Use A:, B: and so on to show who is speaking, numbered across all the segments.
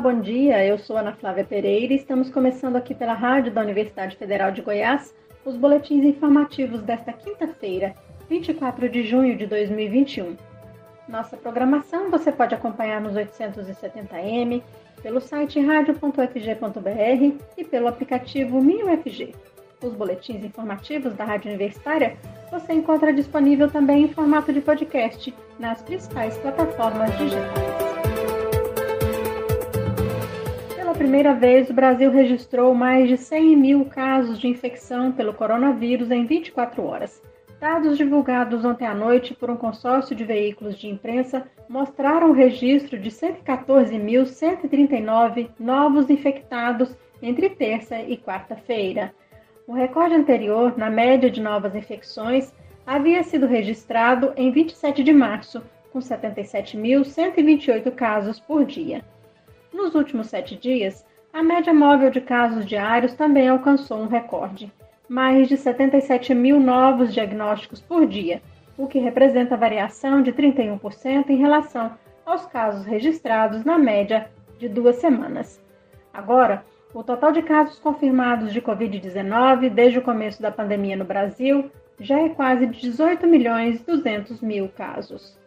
A: bom dia. Eu sou Ana Flávia Pereira e estamos começando aqui pela Rádio da Universidade Federal de Goiás os boletins informativos desta quinta-feira, 24 de junho de 2021. Nossa programação você pode acompanhar nos 870m, pelo site radio.fg.br e pelo aplicativo MinUFG. Os boletins informativos da Rádio Universitária você encontra disponível também em formato de podcast nas principais plataformas digitais. Primeira vez, o Brasil registrou mais de 100 mil casos de infecção pelo coronavírus em 24 horas. Dados divulgados ontem à noite por um consórcio de veículos de imprensa mostraram o registro de 114.139 novos infectados entre terça e quarta-feira. O recorde anterior, na média de novas infecções, havia sido registrado em 27 de março, com 77.128 casos por dia. Nos últimos sete dias, a média móvel de casos diários também alcançou um recorde, mais de 77 mil novos diagnósticos por dia, o que representa variação de 31% em relação aos casos registrados na média de duas semanas. Agora, o total de casos confirmados de Covid-19 desde o começo da pandemia no Brasil já é quase 18 milhões 200 mil casos.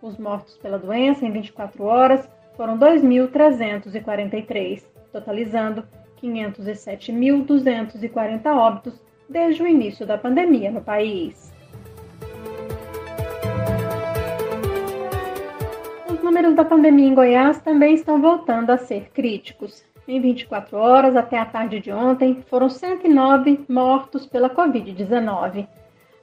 A: Os mortos pela doença em 24 horas foram 2.343, totalizando 507.240 óbitos desde o início da pandemia no país. Os números da pandemia em Goiás também estão voltando a ser críticos. Em 24 horas até a tarde de ontem, foram 109 mortos pela Covid-19.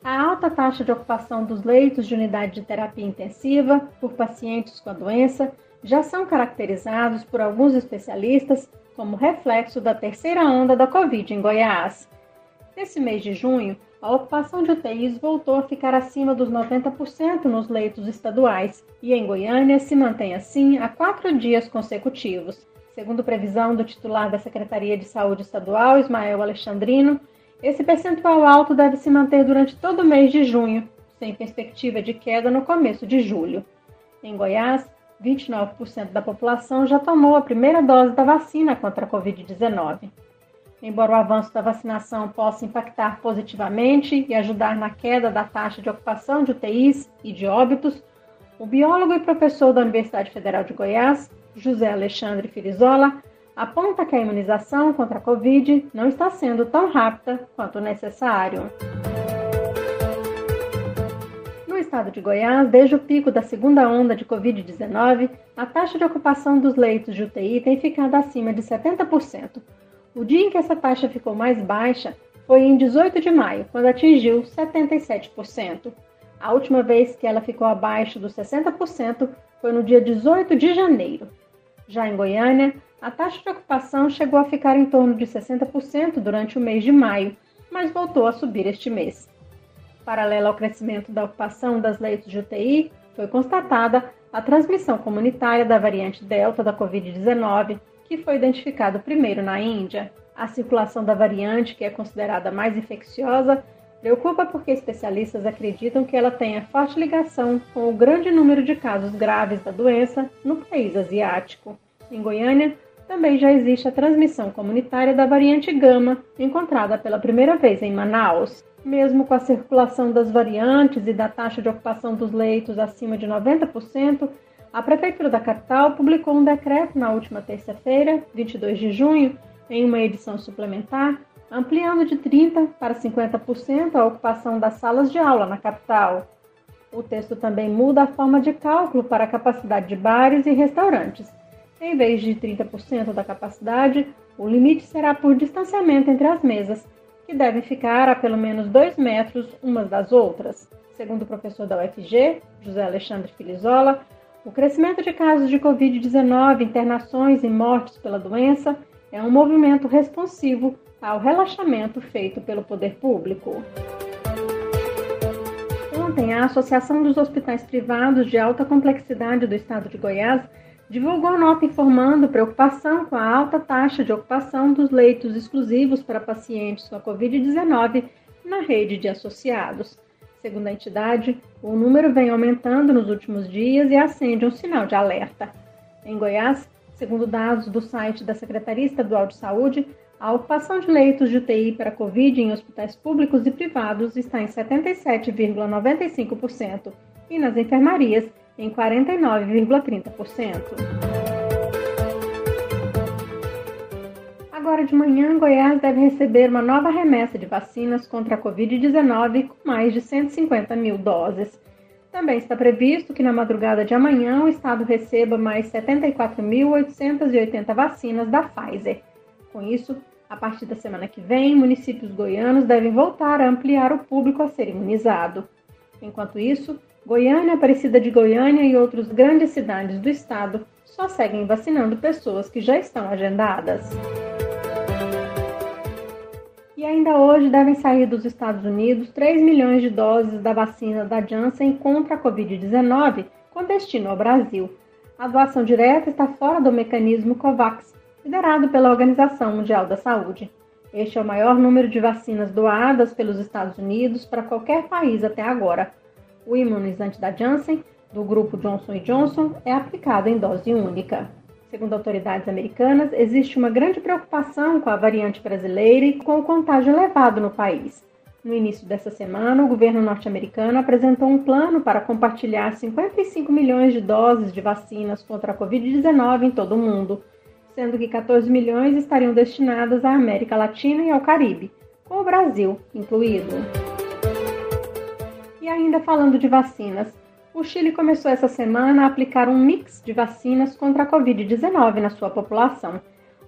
A: A alta taxa de ocupação dos leitos de unidade de terapia intensiva por pacientes com a doença já são caracterizados por alguns especialistas como reflexo da terceira onda da Covid em Goiás. Nesse mês de junho, a ocupação de UTIs voltou a ficar acima dos 90% nos leitos estaduais e em Goiânia se mantém assim há quatro dias consecutivos. Segundo previsão do titular da Secretaria de Saúde Estadual, Ismael Alexandrino, esse percentual alto deve se manter durante todo o mês de junho, sem perspectiva de queda no começo de julho. Em Goiás, 29% da população já tomou a primeira dose da vacina contra a Covid-19. Embora o avanço da vacinação possa impactar positivamente e ajudar na queda da taxa de ocupação de UTIs e de óbitos, o biólogo e professor da Universidade Federal de Goiás, José Alexandre Filizola, aponta que a imunização contra a Covid não está sendo tão rápida quanto necessário estado de Goiás, desde o pico da segunda onda de Covid-19, a taxa de ocupação dos leitos de UTI tem ficado acima de 70%. O dia em que essa taxa ficou mais baixa foi em 18 de maio, quando atingiu 77%. A última vez que ela ficou abaixo dos 60% foi no dia 18 de janeiro. Já em Goiânia, a taxa de ocupação chegou a ficar em torno de 60% durante o mês de maio, mas voltou a subir este mês. Paralela ao crescimento da ocupação das leitos de UTI, foi constatada a transmissão comunitária da variante Delta da Covid-19, que foi identificado primeiro na Índia. A circulação da variante, que é considerada mais infecciosa, preocupa porque especialistas acreditam que ela tenha forte ligação com o grande número de casos graves da doença no país asiático. Em Goiânia, também já existe a transmissão comunitária da variante Gama, encontrada pela primeira vez em Manaus. Mesmo com a circulação das variantes e da taxa de ocupação dos leitos acima de 90%, a Prefeitura da capital publicou um decreto na última terça-feira, 22 de junho, em uma edição suplementar, ampliando de 30% para 50% a ocupação das salas de aula na capital. O texto também muda a forma de cálculo para a capacidade de bares e restaurantes. Em vez de 30% da capacidade, o limite será por distanciamento entre as mesas, que devem ficar a pelo menos dois metros umas das outras. Segundo o professor da UFG, José Alexandre Filizola, o crescimento de casos de Covid-19, internações e mortes pela doença é um movimento responsivo ao relaxamento feito pelo poder público. Ontem, a Associação dos Hospitais Privados de Alta Complexidade do Estado de Goiás divulgou nota informando preocupação com a alta taxa de ocupação dos leitos exclusivos para pacientes com a Covid-19 na rede de associados. Segundo a entidade, o número vem aumentando nos últimos dias e acende um sinal de alerta. Em Goiás, Segundo dados do site da Secretaria Estadual de Saúde, a ocupação de leitos de UTI para Covid em hospitais públicos e privados está em 77,95% e nas enfermarias em 49,30%. Agora de manhã, Goiás deve receber uma nova remessa de vacinas contra a Covid-19 com mais de 150 mil doses. Também está previsto que na madrugada de amanhã o estado receba mais 74.880 vacinas da Pfizer. Com isso, a partir da semana que vem, municípios goianos devem voltar a ampliar o público a ser imunizado. Enquanto isso, Goiânia, Aparecida de Goiânia e outras grandes cidades do estado só seguem vacinando pessoas que já estão agendadas. E ainda hoje devem sair dos Estados Unidos 3 milhões de doses da vacina da Janssen contra a Covid-19 com destino ao Brasil. A doação direta está fora do mecanismo COVAX, liderado pela Organização Mundial da Saúde. Este é o maior número de vacinas doadas pelos Estados Unidos para qualquer país até agora. O imunizante da Janssen, do grupo Johnson Johnson, é aplicado em dose única. Segundo autoridades americanas, existe uma grande preocupação com a variante brasileira e com o contágio elevado no país. No início dessa semana, o governo norte-americano apresentou um plano para compartilhar 55 milhões de doses de vacinas contra a Covid-19 em todo o mundo, sendo que 14 milhões estariam destinadas à América Latina e ao Caribe, com o Brasil incluído. E ainda falando de vacinas, o Chile começou essa semana a aplicar um mix de vacinas contra a Covid-19 na sua população.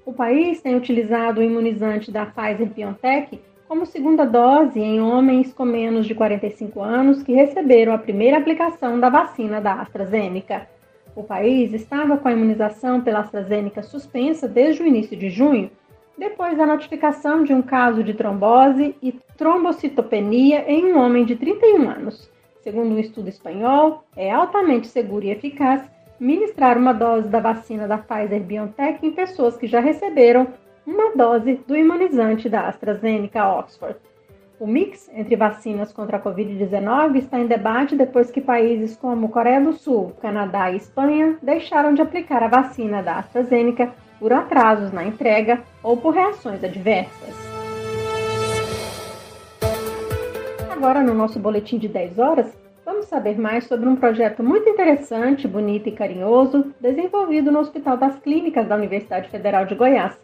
A: O país tem utilizado o imunizante da Pfizer-BioNTech como segunda dose em homens com menos de 45 anos que receberam a primeira aplicação da vacina da AstraZeneca. O país estava com a imunização pela AstraZeneca suspensa desde o início de junho, depois da notificação de um caso de trombose e trombocitopenia em um homem de 31 anos. Segundo um estudo espanhol, é altamente seguro e eficaz ministrar uma dose da vacina da Pfizer-BioNTech em pessoas que já receberam uma dose do imunizante da AstraZeneca Oxford. O mix entre vacinas contra a Covid-19 está em debate depois que países como Coreia do Sul, Canadá e Espanha deixaram de aplicar a vacina da AstraZeneca por atrasos na entrega ou por reações adversas. Agora, no nosso boletim de 10 horas, vamos saber mais sobre um projeto muito interessante, bonito e carinhoso, desenvolvido no Hospital das Clínicas da Universidade Federal de Goiás.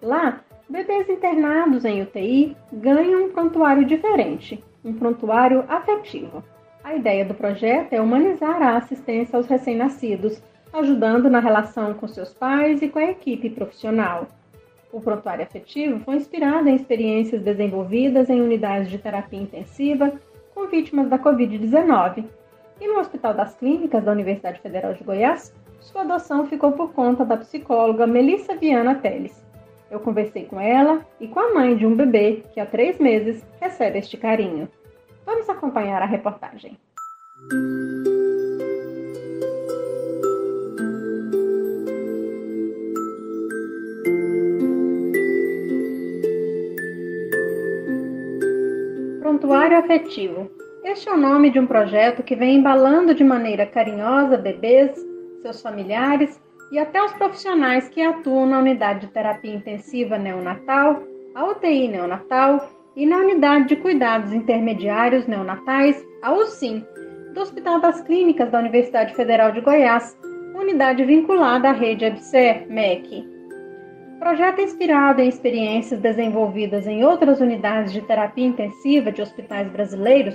A: Lá, bebês internados em UTI ganham um prontuário diferente, um prontuário afetivo. A ideia do projeto é humanizar a assistência aos recém-nascidos, ajudando na relação com seus pais e com a equipe profissional. O prontuário afetivo foi inspirado em experiências desenvolvidas em unidades de terapia intensiva com vítimas da Covid-19. E no Hospital das Clínicas da Universidade Federal de Goiás, sua adoção ficou por conta da psicóloga Melissa Viana Teles. Eu conversei com ela e com a mãe de um bebê que há três meses recebe este carinho. Vamos acompanhar a reportagem. Prontuário Afetivo. Este é o nome de um projeto que vem embalando de maneira carinhosa bebês, seus familiares e até os profissionais que atuam na unidade de terapia intensiva neonatal, a UTI neonatal e na unidade de cuidados intermediários neonatais, a UCIM, do Hospital das Clínicas da Universidade Federal de Goiás, unidade vinculada à rede EBSER, MEC. Projeto inspirado em experiências desenvolvidas em outras unidades de terapia intensiva de hospitais brasileiros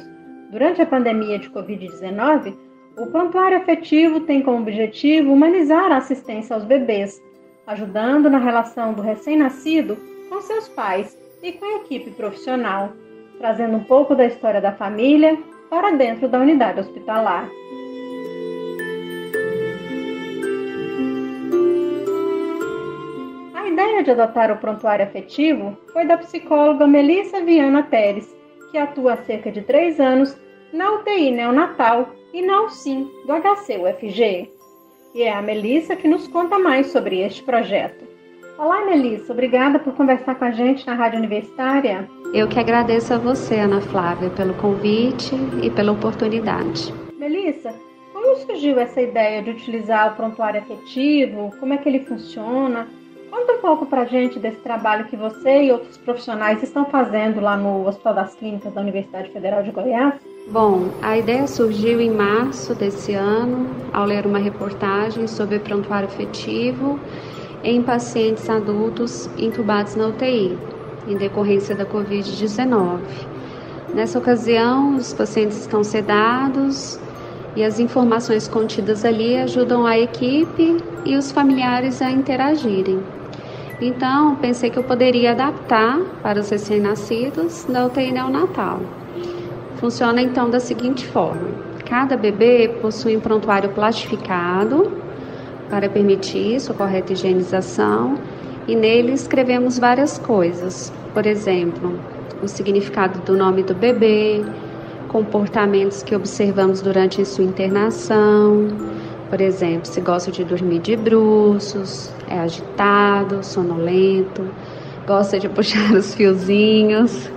A: durante a pandemia de Covid-19, o prontuário afetivo tem como objetivo humanizar a assistência aos bebês, ajudando na relação do recém-nascido com seus pais e com a equipe profissional, trazendo um pouco da história da família para dentro da unidade hospitalar. De adotar o prontuário afetivo foi da psicóloga Melissa Viana Teres, que atua há cerca de três anos na UTI neonatal e na UCIM do HC-UFG. E é a Melissa que nos conta mais sobre este projeto. Olá, Melissa, obrigada por conversar com a gente na Rádio Universitária.
B: Eu que agradeço a você, Ana Flávia, pelo convite e pela oportunidade.
A: Melissa, como como surgiu essa ideia de utilizar o prontuário afetivo? Como é que ele funciona? Conta um pouco para gente desse trabalho que você e outros profissionais estão fazendo lá no Hospital das Clínicas da Universidade Federal de Goiás.
B: Bom, a ideia surgiu em março desse ano, ao ler uma reportagem sobre prontuário afetivo em pacientes adultos intubados na UTI, em decorrência da Covid-19. Nessa ocasião, os pacientes estão sedados e as informações contidas ali ajudam a equipe e os familiares a interagirem. Então, pensei que eu poderia adaptar para os recém-nascidos da UTI neonatal. Funciona então da seguinte forma: cada bebê possui um prontuário plastificado para permitir sua correta higienização e nele escrevemos várias coisas. Por exemplo, o significado do nome do bebê, comportamentos que observamos durante sua internação, por exemplo, se gosta de dormir de bruços, é agitado, sonolento, gosta de puxar os fiozinhos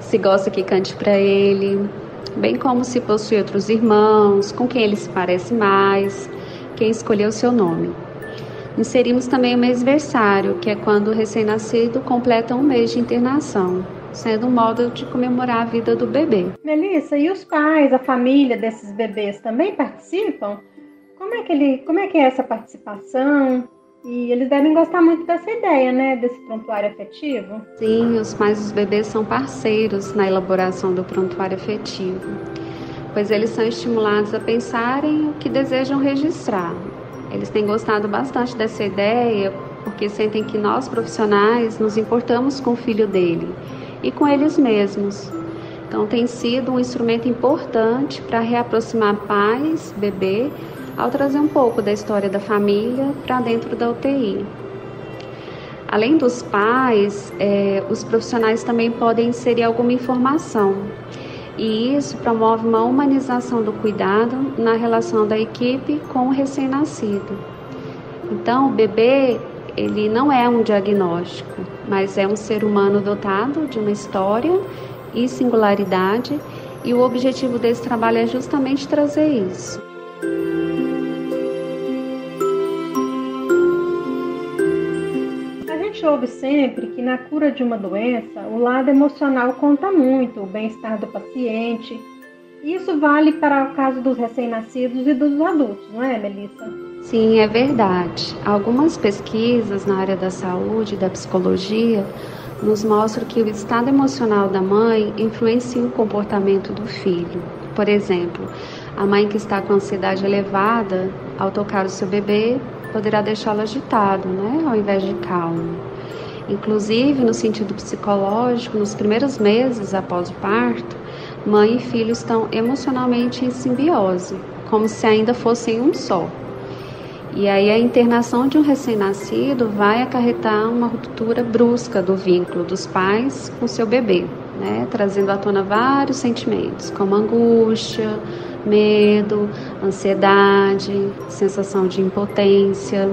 B: se gosta que cante para ele, bem como se possui outros irmãos, com quem ele se parece mais, quem escolheu seu nome. Inserimos também o mêsversário, que é quando o recém-nascido completa um mês de internação, sendo um modo de comemorar a vida do bebê.
A: Melissa, e os pais, a família desses bebês também participam? Como é que, ele, como é, que é essa participação? E eles devem gostar muito dessa ideia, né? Desse prontuário afetivo.
B: Sim, os pais dos bebês são parceiros na elaboração do prontuário afetivo, pois eles são estimulados a pensarem o que desejam registrar. Eles têm gostado bastante dessa ideia porque sentem que nós profissionais nos importamos com o filho dele e com eles mesmos. Então, tem sido um instrumento importante para reaproximar pais, bebê ao trazer um pouco da história da família para dentro da UTI. Além dos pais, é, os profissionais também podem inserir alguma informação, e isso promove uma humanização do cuidado na relação da equipe com o recém-nascido. Então, o bebê ele não é um diagnóstico, mas é um ser humano dotado de uma história e singularidade, e o objetivo desse trabalho é justamente trazer isso.
A: ouve sempre que na cura de uma doença, o lado emocional conta muito, o bem-estar do paciente. Isso vale para o caso dos recém-nascidos e dos adultos, não é, Melissa?
B: Sim, é verdade. Algumas pesquisas na área da saúde e da psicologia nos mostram que o estado emocional da mãe influencia o comportamento do filho. Por exemplo, a mãe que está com ansiedade elevada, ao tocar o seu bebê, poderá deixá-lo agitado, né, ao invés de calmo. Inclusive, no sentido psicológico, nos primeiros meses após o parto, mãe e filho estão emocionalmente em simbiose, como se ainda fossem um só. E aí a internação de um recém-nascido vai acarretar uma ruptura brusca do vínculo dos pais com seu bebê, né? trazendo à tona vários sentimentos, como angústia, medo, ansiedade, sensação de impotência.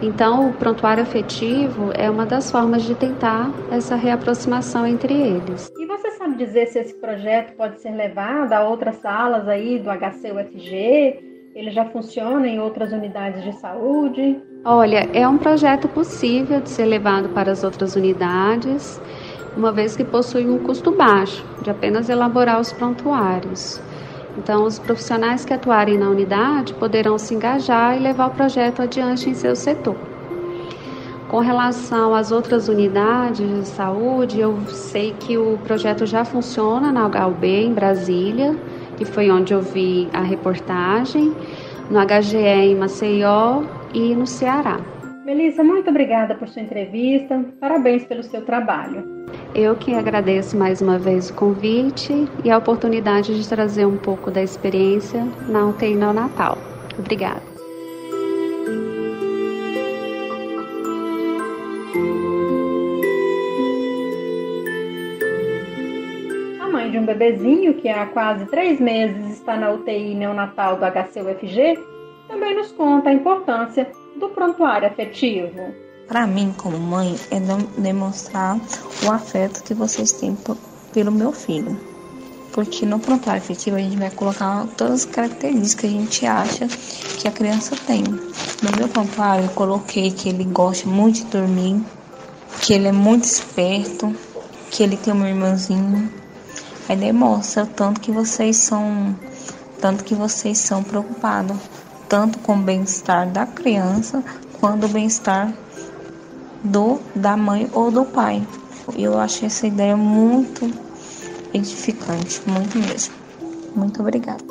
B: Então, o prontuário afetivo é uma das formas de tentar essa reaproximação entre eles.
A: E você sabe dizer se esse projeto pode ser levado a outras salas aí do HCUFG? Ele já funciona em outras unidades de saúde?
B: Olha, é um projeto possível de ser levado para as outras unidades, uma vez que possui um custo baixo de apenas elaborar os prontuários. Então, os profissionais que atuarem na unidade poderão se engajar e levar o projeto adiante em seu setor. Com relação às outras unidades de saúde, eu sei que o projeto já funciona na HUB em Brasília, que foi onde eu vi a reportagem, no HGE em Maceió e no Ceará.
A: Melissa, muito obrigada por sua entrevista. Parabéns pelo seu trabalho.
B: Eu que agradeço mais uma vez o convite e a oportunidade de trazer um pouco da experiência na UTI Natal. Obrigada.
A: De um bebezinho que há quase três meses está na UTI neonatal do HCUFG também nos conta a importância do prontuário afetivo.
C: Para mim, como mãe, é demonstrar o afeto que vocês têm pelo meu filho. porque no prontuário efetivo a gente vai colocar todas as características que a gente acha que a criança tem. No meu prontuário eu coloquei que ele gosta muito de dormir, que ele é muito esperto, que ele tem um irmãozinho. Aí demonstra tanto que vocês são tanto que vocês são preocupados tanto com o bem-estar da criança quanto o bem-estar do da mãe ou do pai. Eu acho essa ideia muito edificante, muito mesmo. Muito obrigada.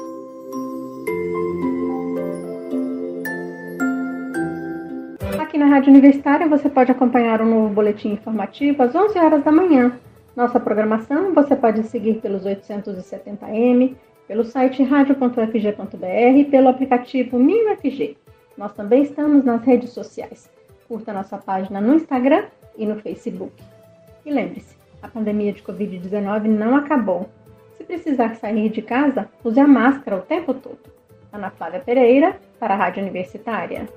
A: Aqui na Rádio Universitária você pode acompanhar um novo boletim informativo às 11 horas da manhã. Nossa programação você pode seguir pelos 870M, pelo site radio.fg.br e pelo aplicativo MinUFG. Nós também estamos nas redes sociais. Curta nossa página no Instagram e no Facebook. E lembre-se, a pandemia de Covid-19 não acabou. Se precisar sair de casa, use a máscara o tempo todo. Ana Flávia Pereira, para a Rádio Universitária.